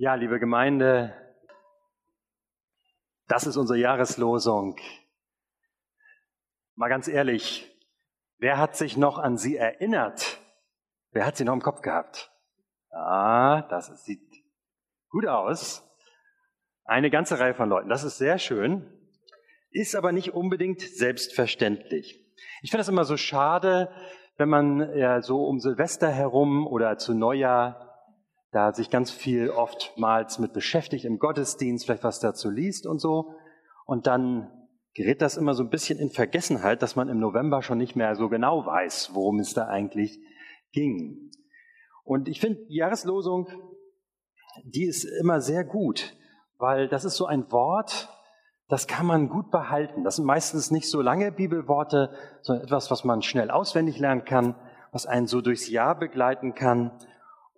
Ja, liebe Gemeinde, das ist unsere Jahreslosung. Mal ganz ehrlich, wer hat sich noch an sie erinnert? Wer hat sie noch im Kopf gehabt? Ah, das sieht gut aus. Eine ganze Reihe von Leuten. Das ist sehr schön, ist aber nicht unbedingt selbstverständlich. Ich finde es immer so schade, wenn man ja so um Silvester herum oder zu Neujahr da sich ganz viel oftmals mit beschäftigt im Gottesdienst, vielleicht was dazu liest und so. Und dann gerät das immer so ein bisschen in Vergessenheit, dass man im November schon nicht mehr so genau weiß, worum es da eigentlich ging. Und ich finde, Jahreslosung, die ist immer sehr gut, weil das ist so ein Wort, das kann man gut behalten. Das sind meistens nicht so lange Bibelworte, sondern etwas, was man schnell auswendig lernen kann, was einen so durchs Jahr begleiten kann.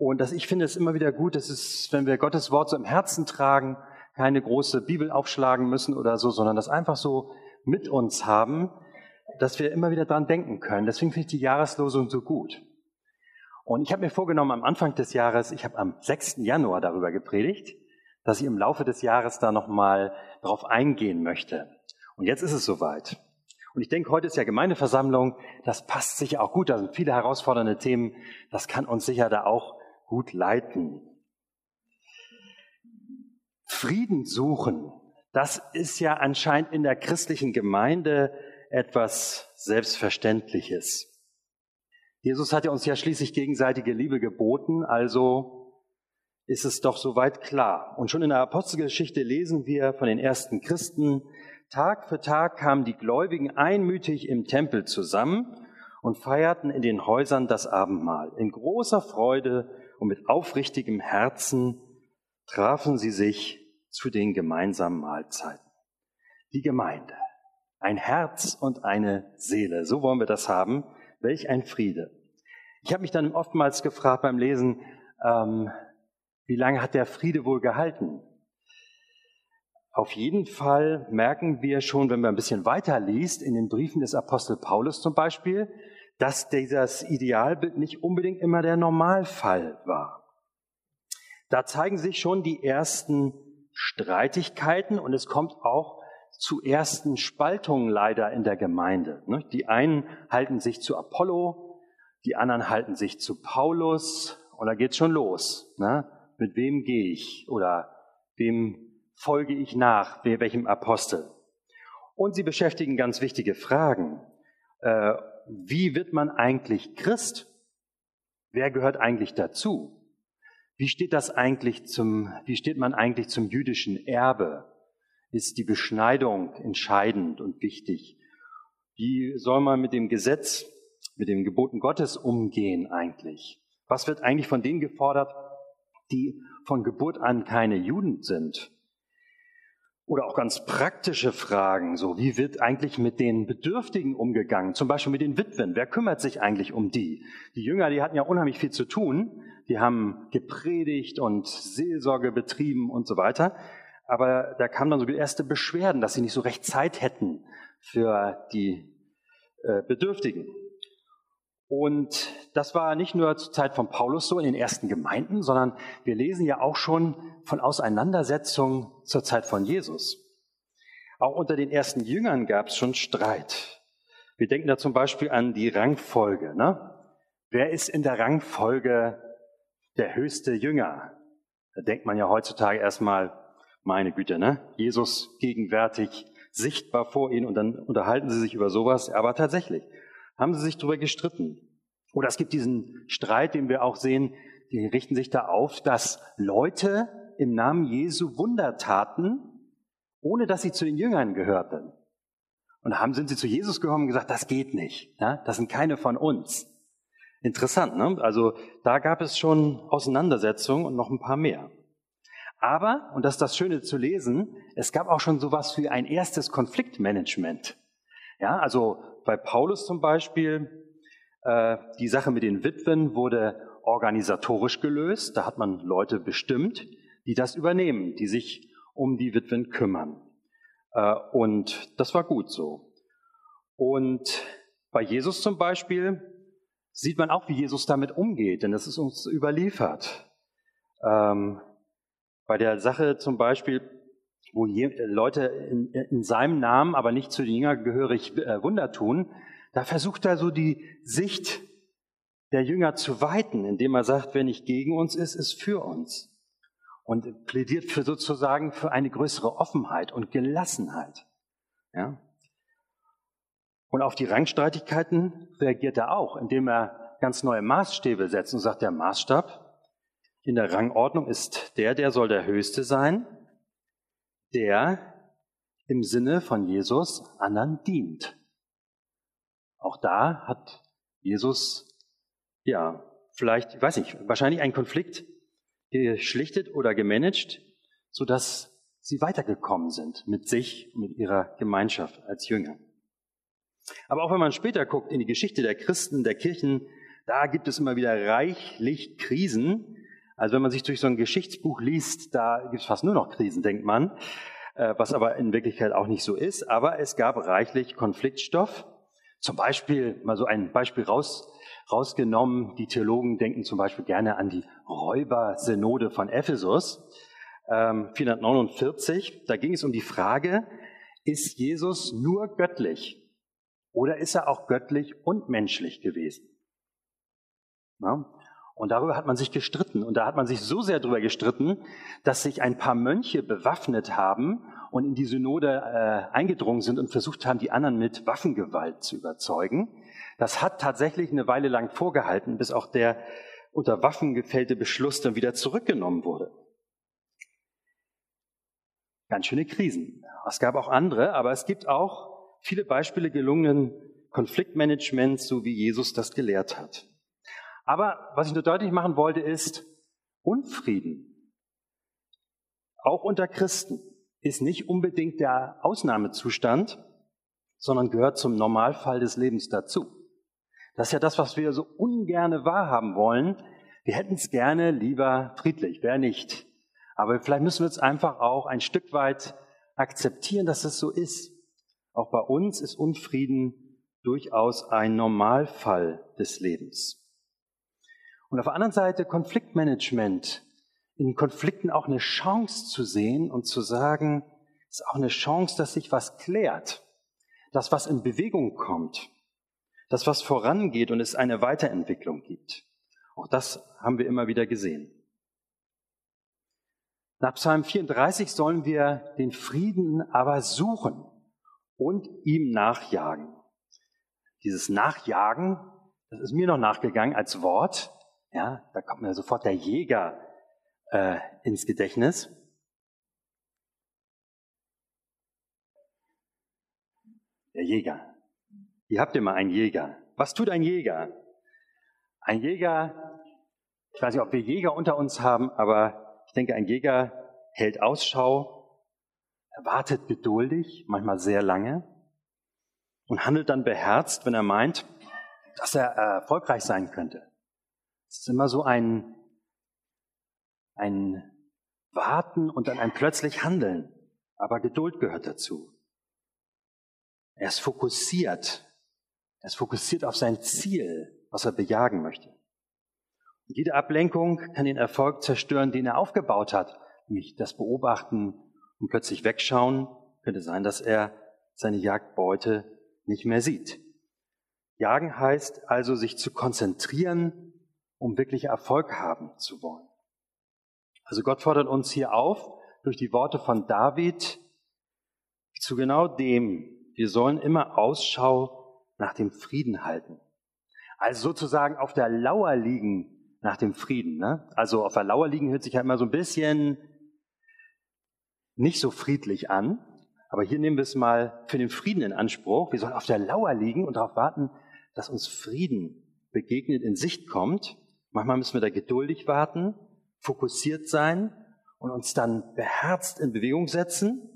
Und das, ich finde es immer wieder gut, dass es, wenn wir Gottes Wort so im Herzen tragen, keine große Bibel aufschlagen müssen oder so, sondern das einfach so mit uns haben, dass wir immer wieder dran denken können. Deswegen finde ich die Jahreslosung so gut. Und ich habe mir vorgenommen, am Anfang des Jahres, ich habe am 6. Januar darüber gepredigt, dass ich im Laufe des Jahres da nochmal drauf eingehen möchte. Und jetzt ist es soweit. Und ich denke, heute ist ja Gemeindeversammlung, das passt sicher auch gut, da sind viele herausfordernde Themen, das kann uns sicher da auch gut leiten. Frieden suchen, das ist ja anscheinend in der christlichen Gemeinde etwas Selbstverständliches. Jesus hat ja uns ja schließlich gegenseitige Liebe geboten, also ist es doch soweit klar. Und schon in der Apostelgeschichte lesen wir von den ersten Christen, Tag für Tag kamen die Gläubigen einmütig im Tempel zusammen und feierten in den Häusern das Abendmahl. In großer Freude und mit aufrichtigem Herzen trafen sie sich zu den gemeinsamen Mahlzeiten. Die Gemeinde, ein Herz und eine Seele, so wollen wir das haben. Welch ein Friede. Ich habe mich dann oftmals gefragt beim Lesen, ähm, wie lange hat der Friede wohl gehalten? Auf jeden Fall merken wir schon, wenn man ein bisschen weiter liest, in den Briefen des Apostel Paulus zum Beispiel, dass dieses Idealbild nicht unbedingt immer der Normalfall war. Da zeigen sich schon die ersten Streitigkeiten und es kommt auch zu ersten Spaltungen leider in der Gemeinde. Ne? Die einen halten sich zu Apollo, die anderen halten sich zu Paulus und da geht's schon los. Ne? mit wem gehe ich oder wem folge ich nach, welchem Apostel. Und sie beschäftigen ganz wichtige Fragen. Äh, wie wird man eigentlich Christ? Wer gehört eigentlich dazu? Wie steht das eigentlich zum, wie steht man eigentlich zum jüdischen Erbe? Ist die Beschneidung entscheidend und wichtig? Wie soll man mit dem Gesetz, mit den Geboten Gottes umgehen eigentlich? Was wird eigentlich von denen gefordert, die von Geburt an keine Juden sind. Oder auch ganz praktische Fragen, so wie wird eigentlich mit den Bedürftigen umgegangen, zum Beispiel mit den Witwen. Wer kümmert sich eigentlich um die? Die Jünger, die hatten ja unheimlich viel zu tun. Die haben gepredigt und Seelsorge betrieben und so weiter. Aber da kamen dann so die erste Beschwerden, dass sie nicht so recht Zeit hätten für die äh, Bedürftigen. Und das war nicht nur zur Zeit von Paulus so in den ersten Gemeinden, sondern wir lesen ja auch schon von Auseinandersetzungen zur Zeit von Jesus. Auch unter den ersten Jüngern gab es schon Streit. Wir denken da zum Beispiel an die Rangfolge. Ne? Wer ist in der Rangfolge der höchste Jünger? Da denkt man ja heutzutage erstmal, meine Güte, ne? Jesus gegenwärtig, sichtbar vor ihnen und dann unterhalten sie sich über sowas. Aber tatsächlich, haben sie sich darüber gestritten. Oder es gibt diesen Streit, den wir auch sehen, die richten sich da auf, dass Leute im Namen Jesu Wunder taten, ohne dass sie zu den Jüngern gehörten. Und haben sind sie zu Jesus gekommen und gesagt, das geht nicht. Ja, das sind keine von uns. Interessant, ne? Also da gab es schon Auseinandersetzungen und noch ein paar mehr. Aber, und das ist das Schöne zu lesen, es gab auch schon sowas wie ein erstes Konfliktmanagement. Ja, also bei Paulus zum Beispiel, äh, die Sache mit den Witwen wurde organisatorisch gelöst. Da hat man Leute bestimmt, die das übernehmen, die sich um die Witwen kümmern. Äh, und das war gut so. Und bei Jesus zum Beispiel sieht man auch, wie Jesus damit umgeht, denn das ist uns überliefert. Ähm, Bei der Sache zum Beispiel, wo Leute in, in seinem Namen, aber nicht zu den Jüngern gehörig äh, Wunder tun, da versucht er so die Sicht der Jünger zu weiten, indem er sagt, wer nicht gegen uns ist, ist für uns. Und plädiert für sozusagen für eine größere Offenheit und Gelassenheit. Ja? Und auf die Rangstreitigkeiten reagiert er auch, indem er ganz neue Maßstäbe setzt und sagt, der Maßstab in der Rangordnung ist der, der soll der Höchste sein, der im Sinne von Jesus anderen dient. Auch da hat Jesus, ja, vielleicht, ich weiß nicht, wahrscheinlich einen Konflikt geschlichtet oder gemanagt, sodass sie weitergekommen sind mit sich, mit ihrer Gemeinschaft als Jünger. Aber auch wenn man später guckt in die Geschichte der Christen, der Kirchen, da gibt es immer wieder reichlich Krisen. Also wenn man sich durch so ein Geschichtsbuch liest, da gibt es fast nur noch Krisen, denkt man, äh, was aber in Wirklichkeit auch nicht so ist. Aber es gab reichlich Konfliktstoff. Zum Beispiel, mal so ein Beispiel raus, rausgenommen, die Theologen denken zum Beispiel gerne an die Räubersynode von Ephesus, 449. Ähm, da ging es um die Frage, ist Jesus nur göttlich oder ist er auch göttlich und menschlich gewesen? Ja? Und darüber hat man sich gestritten. Und da hat man sich so sehr darüber gestritten, dass sich ein paar Mönche bewaffnet haben und in die Synode äh, eingedrungen sind und versucht haben, die anderen mit Waffengewalt zu überzeugen. Das hat tatsächlich eine Weile lang vorgehalten, bis auch der unter Waffen gefällte Beschluss dann wieder zurückgenommen wurde. Ganz schöne Krisen. Es gab auch andere, aber es gibt auch viele Beispiele gelungenen Konfliktmanagements, so wie Jesus das gelehrt hat. Aber was ich nur deutlich machen wollte, ist, Unfrieden, auch unter Christen, ist nicht unbedingt der Ausnahmezustand, sondern gehört zum Normalfall des Lebens dazu. Das ist ja das, was wir so ungerne wahrhaben wollen. Wir hätten es gerne lieber friedlich, wer nicht. Aber vielleicht müssen wir es einfach auch ein Stück weit akzeptieren, dass es so ist. Auch bei uns ist Unfrieden durchaus ein Normalfall des Lebens. Und auf der anderen Seite Konfliktmanagement. In Konflikten auch eine Chance zu sehen und zu sagen, ist auch eine Chance, dass sich was klärt, dass was in Bewegung kommt, dass was vorangeht und es eine Weiterentwicklung gibt. Auch das haben wir immer wieder gesehen. Nach Psalm 34 sollen wir den Frieden aber suchen und ihm nachjagen. Dieses Nachjagen, das ist mir noch nachgegangen als Wort. Ja, da kommt mir sofort der Jäger äh, ins Gedächtnis. Der Jäger. Ihr habt immer einen Jäger. Was tut ein Jäger? Ein Jäger, ich weiß nicht, ob wir Jäger unter uns haben, aber ich denke, ein Jäger hält Ausschau wartet geduldig, manchmal sehr lange und handelt dann beherzt, wenn er meint, dass er erfolgreich sein könnte. Es ist immer so ein, ein Warten und dann ein plötzlich Handeln. Aber Geduld gehört dazu. Er ist fokussiert. Er ist fokussiert auf sein Ziel, was er bejagen möchte. Und jede Ablenkung kann den Erfolg zerstören, den er aufgebaut hat, nämlich das Beobachten und plötzlich wegschauen, könnte sein, dass er seine Jagdbeute nicht mehr sieht. Jagen heißt also, sich zu konzentrieren, um wirklich Erfolg haben zu wollen. Also Gott fordert uns hier auf, durch die Worte von David, zu genau dem, wir sollen immer Ausschau nach dem Frieden halten. Also sozusagen auf der Lauer liegen nach dem Frieden. Ne? Also auf der Lauer liegen hört sich ja immer so ein bisschen nicht so friedlich an. Aber hier nehmen wir es mal für den Frieden in Anspruch. Wir sollen auf der Lauer liegen und darauf warten, dass uns Frieden begegnet, in Sicht kommt. Manchmal müssen wir da geduldig warten, fokussiert sein und uns dann beherzt in Bewegung setzen.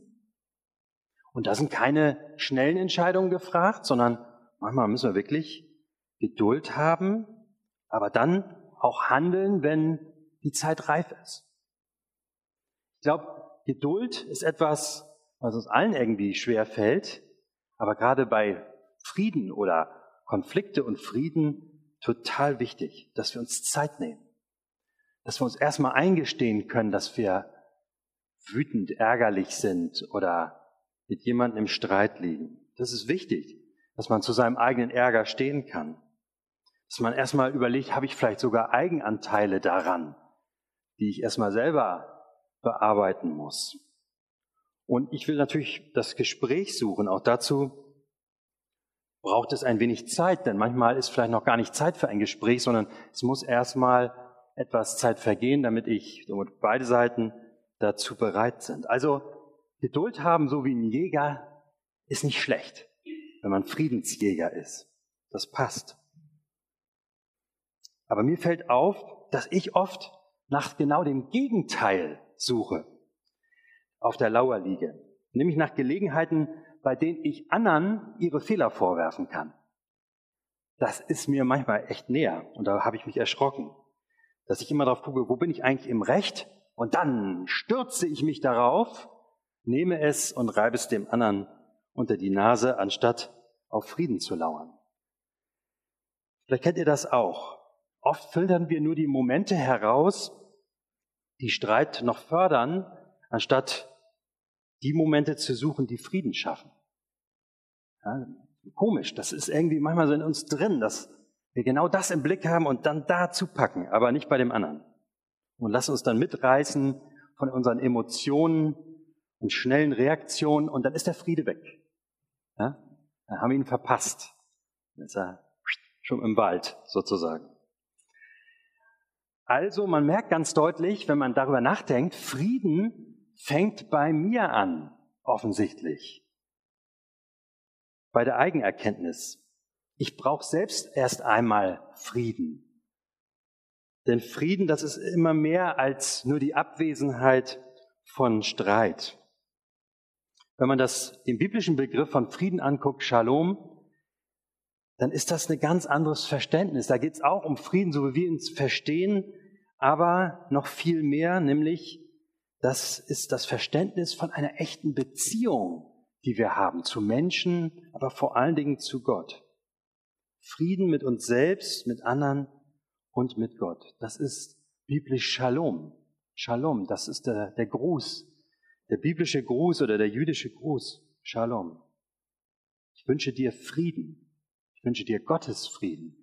Und da sind keine schnellen Entscheidungen gefragt, sondern manchmal müssen wir wirklich Geduld haben, aber dann auch handeln, wenn die Zeit reif ist. Ich glaube, Geduld ist etwas, was uns allen irgendwie schwer fällt, aber gerade bei Frieden oder Konflikte und Frieden total wichtig, dass wir uns Zeit nehmen. Dass wir uns erstmal eingestehen können, dass wir wütend, ärgerlich sind oder mit jemandem im Streit liegen. Das ist wichtig, dass man zu seinem eigenen Ärger stehen kann. Dass man erstmal überlegt, habe ich vielleicht sogar Eigenanteile daran, die ich erstmal selber bearbeiten muss. Und ich will natürlich das Gespräch suchen. Auch dazu braucht es ein wenig Zeit, denn manchmal ist vielleicht noch gar nicht Zeit für ein Gespräch, sondern es muss erstmal etwas Zeit vergehen, damit ich, damit beide Seiten dazu bereit sind. Also Geduld haben, so wie ein Jäger, ist nicht schlecht, wenn man Friedensjäger ist. Das passt. Aber mir fällt auf, dass ich oft nach genau dem Gegenteil suche, auf der Lauer liege, nämlich nach Gelegenheiten, bei denen ich anderen ihre Fehler vorwerfen kann. Das ist mir manchmal echt näher und da habe ich mich erschrocken, dass ich immer darauf gucke, wo bin ich eigentlich im Recht und dann stürze ich mich darauf, nehme es und reibe es dem anderen unter die Nase, anstatt auf Frieden zu lauern. Vielleicht kennt ihr das auch. Oft filtern wir nur die Momente heraus, die Streit noch fördern, anstatt die Momente zu suchen, die Frieden schaffen. Ja, komisch, das ist irgendwie manchmal so in uns drin, dass wir genau das im Blick haben und dann da zupacken, aber nicht bei dem anderen. Und lassen uns dann mitreißen von unseren Emotionen und schnellen Reaktionen und dann ist der Friede weg. Ja? Dann haben wir ihn verpasst. Dann ist er schon im Wald sozusagen. Also man merkt ganz deutlich, wenn man darüber nachdenkt, Frieden fängt bei mir an, offensichtlich. Bei der Eigenerkenntnis. Ich brauche selbst erst einmal Frieden. Denn Frieden, das ist immer mehr als nur die Abwesenheit von Streit. Wenn man das, den biblischen Begriff von Frieden anguckt, Shalom, dann ist das ein ganz anderes Verständnis. Da geht es auch um Frieden, so wie wir ihn verstehen, aber noch viel mehr, nämlich das ist das Verständnis von einer echten Beziehung, die wir haben zu Menschen, aber vor allen Dingen zu Gott. Frieden mit uns selbst, mit anderen und mit Gott. Das ist biblisch Shalom. Shalom, das ist der, der Gruß, der biblische Gruß oder der jüdische Gruß. Shalom. Ich wünsche dir Frieden. Ich wünsche dir Gottes Frieden.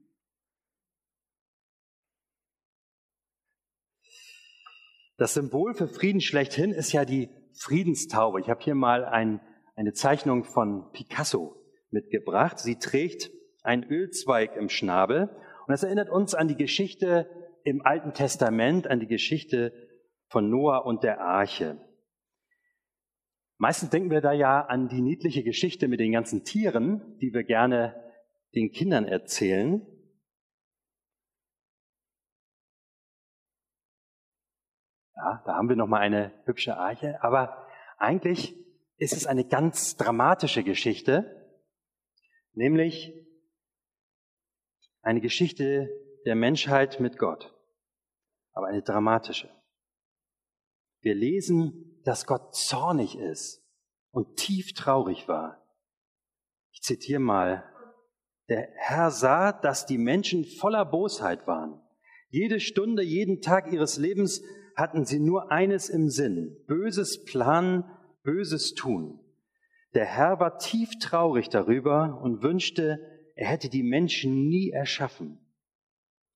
Das Symbol für Frieden schlechthin ist ja die Friedenstaube. Ich habe hier mal ein, eine Zeichnung von Picasso mitgebracht. Sie trägt einen Ölzweig im Schnabel und das erinnert uns an die Geschichte im Alten Testament, an die Geschichte von Noah und der Arche. Meistens denken wir da ja an die niedliche Geschichte mit den ganzen Tieren, die wir gerne den Kindern erzählen. Ja, da haben wir noch mal eine hübsche Arche, aber eigentlich ist es eine ganz dramatische Geschichte, nämlich eine Geschichte der Menschheit mit Gott, aber eine dramatische. Wir lesen, dass Gott zornig ist und tief traurig war. Ich zitiere mal der Herr sah, dass die Menschen voller Bosheit waren. Jede Stunde, jeden Tag ihres Lebens hatten sie nur eines im Sinn, böses Planen, böses Tun. Der Herr war tief traurig darüber und wünschte, er hätte die Menschen nie erschaffen.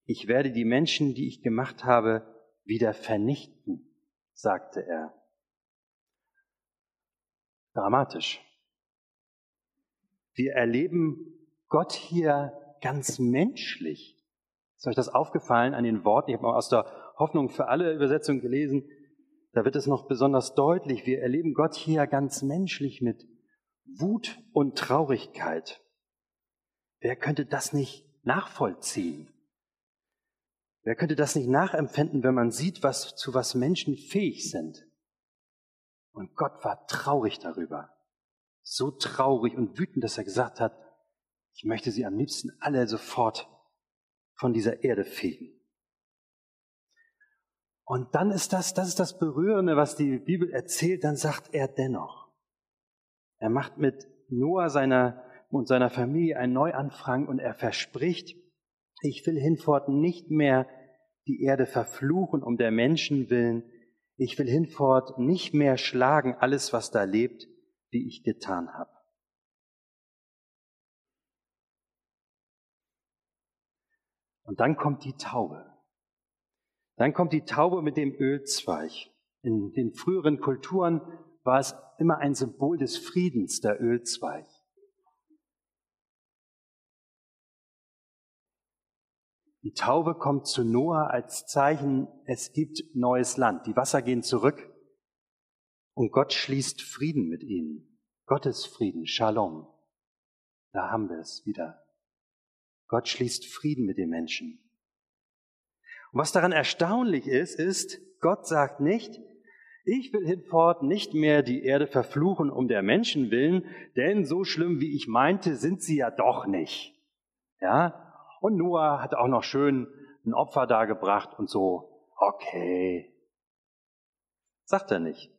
Ich werde die Menschen, die ich gemacht habe, wieder vernichten, sagte er. Dramatisch. Wir erleben Gott hier ganz menschlich. Ist euch das aufgefallen an den Worten? Ich habe mal aus der Hoffnung für alle Übersetzungen gelesen. Da wird es noch besonders deutlich. Wir erleben Gott hier ganz menschlich mit Wut und Traurigkeit. Wer könnte das nicht nachvollziehen? Wer könnte das nicht nachempfinden, wenn man sieht, was, zu was Menschen fähig sind? Und Gott war traurig darüber. So traurig und wütend, dass er gesagt hat, ich möchte sie am liebsten alle sofort von dieser Erde fegen. Und dann ist das, das ist das Berührende, was die Bibel erzählt, dann sagt er dennoch. Er macht mit Noah seiner und seiner Familie einen Neuanfang und er verspricht, ich will hinfort nicht mehr die Erde verfluchen um der Menschen willen. Ich will hinfort nicht mehr schlagen alles, was da lebt, wie ich getan habe. Und dann kommt die Taube. Dann kommt die Taube mit dem Ölzweig. In den früheren Kulturen war es immer ein Symbol des Friedens, der Ölzweig. Die Taube kommt zu Noah als Zeichen, es gibt neues Land. Die Wasser gehen zurück und Gott schließt Frieden mit ihnen. Gottes Frieden, Shalom. Da haben wir es wieder. Gott schließt Frieden mit den Menschen. Und was daran erstaunlich ist, ist, Gott sagt nicht, ich will hinfort nicht mehr die Erde verfluchen um der Menschen willen, denn so schlimm wie ich meinte, sind sie ja doch nicht. Ja, und Noah hat auch noch schön ein Opfer dargebracht und so. Okay. Sagt er nicht.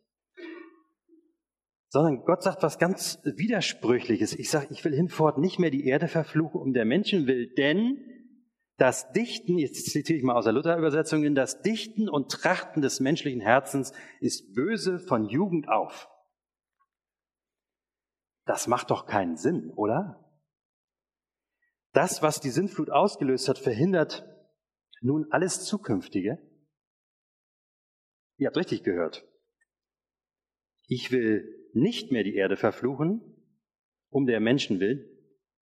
Sondern Gott sagt was ganz Widersprüchliches. Ich sage, ich will hinfort nicht mehr die Erde verfluchen um der Menschen will, denn das Dichten, jetzt zitiere ich mal aus der Luther-Übersetzung, denn das Dichten und Trachten des menschlichen Herzens ist böse von Jugend auf. Das macht doch keinen Sinn, oder? Das, was die Sintflut ausgelöst hat, verhindert nun alles Zukünftige. Ihr habt richtig gehört. Ich will nicht mehr die Erde verfluchen, um der Menschen willen,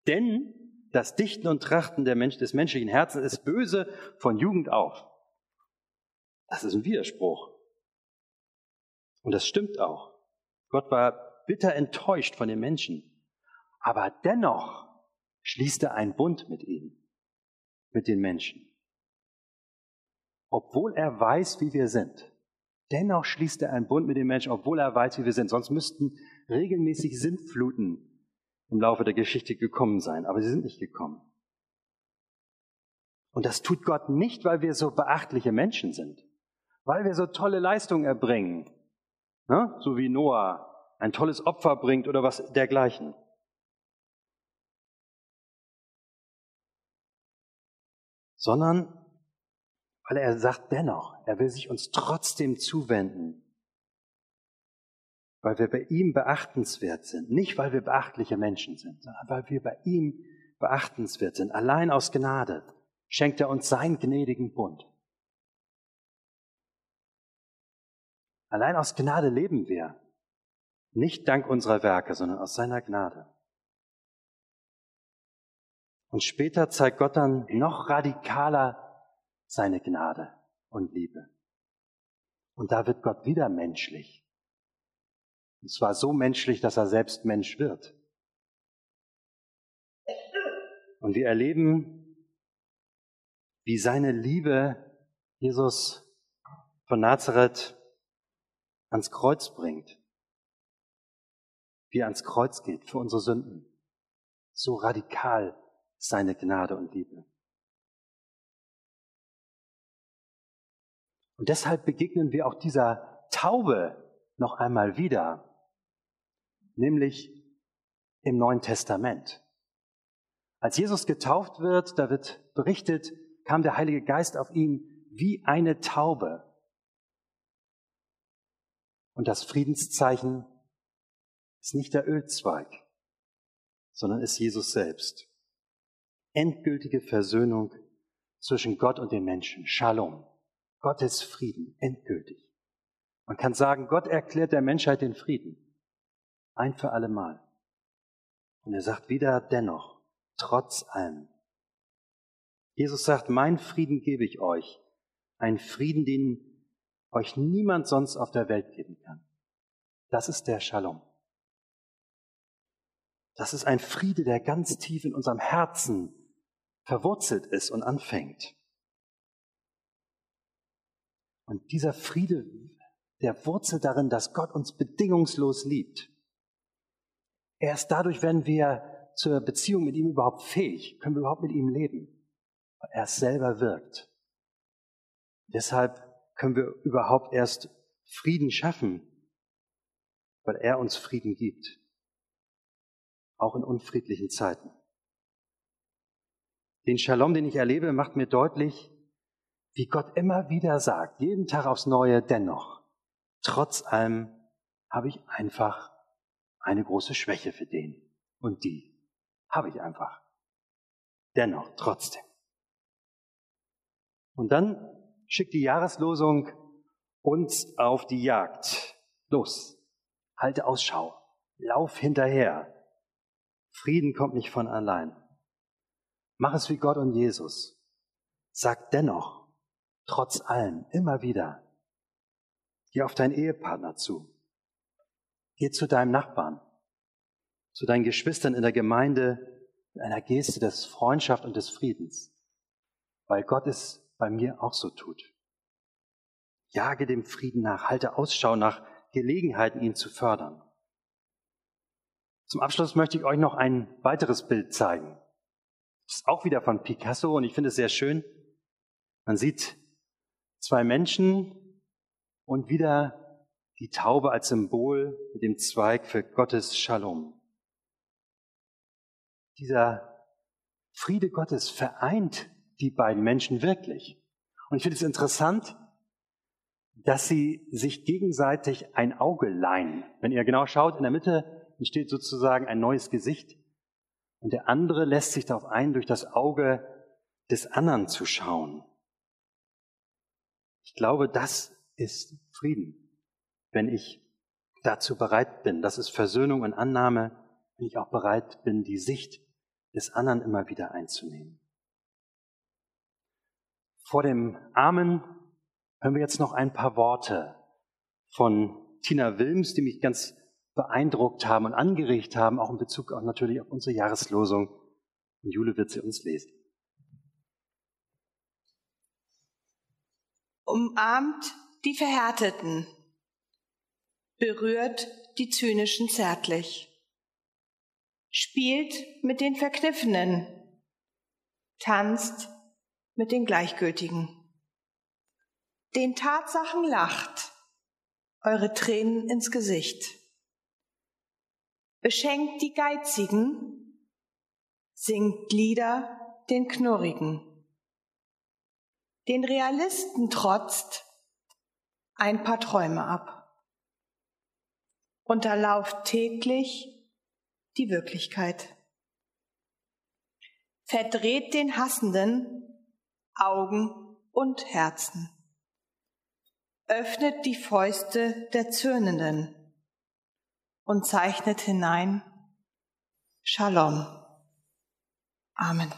denn das Dichten und Trachten Mensch, des menschlichen Herzens ist böse von Jugend auf. Das ist ein Widerspruch. Und das stimmt auch. Gott war bitter enttäuscht von den Menschen. Aber dennoch schließt er einen Bund mit ihnen, mit den Menschen. Obwohl er weiß, wie wir sind. Dennoch schließt er einen Bund mit den Menschen, obwohl er weiß, wie wir sind. Sonst müssten regelmäßig Sintfluten im Laufe der Geschichte gekommen sein, aber sie sind nicht gekommen. Und das tut Gott nicht, weil wir so beachtliche Menschen sind, weil wir so tolle Leistungen erbringen, ne? so wie Noah ein tolles Opfer bringt oder was dergleichen. sondern weil er sagt dennoch, er will sich uns trotzdem zuwenden, weil wir bei ihm beachtenswert sind. Nicht, weil wir beachtliche Menschen sind, sondern weil wir bei ihm beachtenswert sind. Allein aus Gnade schenkt er uns seinen gnädigen Bund. Allein aus Gnade leben wir. Nicht dank unserer Werke, sondern aus seiner Gnade. Und später zeigt Gott dann noch radikaler seine Gnade und Liebe. Und da wird Gott wieder menschlich. Und zwar so menschlich, dass er selbst Mensch wird. Und wir erleben, wie seine Liebe Jesus von Nazareth ans Kreuz bringt. Wie er ans Kreuz geht für unsere Sünden. So radikal seine Gnade und Liebe. Und deshalb begegnen wir auch dieser Taube noch einmal wieder, nämlich im Neuen Testament. Als Jesus getauft wird, da wird berichtet, kam der Heilige Geist auf ihn wie eine Taube. Und das Friedenszeichen ist nicht der Ölzweig, sondern ist Jesus selbst endgültige Versöhnung zwischen Gott und den Menschen. Shalom. Gottes Frieden. Endgültig. Man kann sagen, Gott erklärt der Menschheit den Frieden. Ein für alle Mal. Und er sagt wieder dennoch, trotz allem. Jesus sagt, mein Frieden gebe ich euch. Ein Frieden, den euch niemand sonst auf der Welt geben kann. Das ist der Shalom. Das ist ein Friede, der ganz tief in unserem Herzen verwurzelt ist und anfängt. Und dieser Friede, der wurzelt darin, dass Gott uns bedingungslos liebt. Erst dadurch werden wir zur Beziehung mit ihm überhaupt fähig, können wir überhaupt mit ihm leben, er selber wirkt. Deshalb können wir überhaupt erst Frieden schaffen, weil er uns Frieden gibt, auch in unfriedlichen Zeiten. Den Shalom, den ich erlebe, macht mir deutlich, wie Gott immer wieder sagt, jeden Tag aufs Neue dennoch. trotz allem habe ich einfach eine große Schwäche für den und die. Habe ich einfach. Dennoch, trotzdem. Und dann schickt die Jahreslosung uns auf die Jagd. Los, halte Ausschau, lauf hinterher. Frieden kommt nicht von allein. Mach es wie Gott und Jesus. Sag dennoch, trotz allem, immer wieder, geh auf deinen Ehepartner zu. Geh zu deinem Nachbarn, zu deinen Geschwistern in der Gemeinde mit einer Geste des Freundschaft und des Friedens, weil Gott es bei mir auch so tut. Jage dem Frieden nach, halte Ausschau nach Gelegenheiten, ihn zu fördern. Zum Abschluss möchte ich euch noch ein weiteres Bild zeigen. Das ist auch wieder von Picasso und ich finde es sehr schön. Man sieht zwei Menschen und wieder die Taube als Symbol mit dem Zweig für Gottes Shalom. Dieser Friede Gottes vereint die beiden Menschen wirklich. Und ich finde es interessant, dass sie sich gegenseitig ein Auge leihen. Wenn ihr genau schaut, in der Mitte entsteht sozusagen ein neues Gesicht und der andere lässt sich darauf ein, durch das Auge des anderen zu schauen. Ich glaube, das ist Frieden, wenn ich dazu bereit bin. Das ist Versöhnung und Annahme, wenn ich auch bereit bin, die Sicht des anderen immer wieder einzunehmen. Vor dem Amen hören wir jetzt noch ein paar Worte von Tina Wilms, die mich ganz beeindruckt haben und angeregt haben, auch in Bezug auch natürlich auf unsere Jahreslosung. Und Jule wird sie uns lesen. Umarmt die Verhärteten, berührt die Zynischen zärtlich, spielt mit den Verkniffenen, tanzt mit den Gleichgültigen. Den Tatsachen lacht, eure Tränen ins Gesicht. Beschenkt die Geizigen, singt Lieder den Knurrigen. Den Realisten trotzt ein paar Träume ab. Unterlauft täglich die Wirklichkeit. Verdreht den Hassenden Augen und Herzen. Öffnet die Fäuste der Zürnenden und zeichnet hinein Shalom. Amen.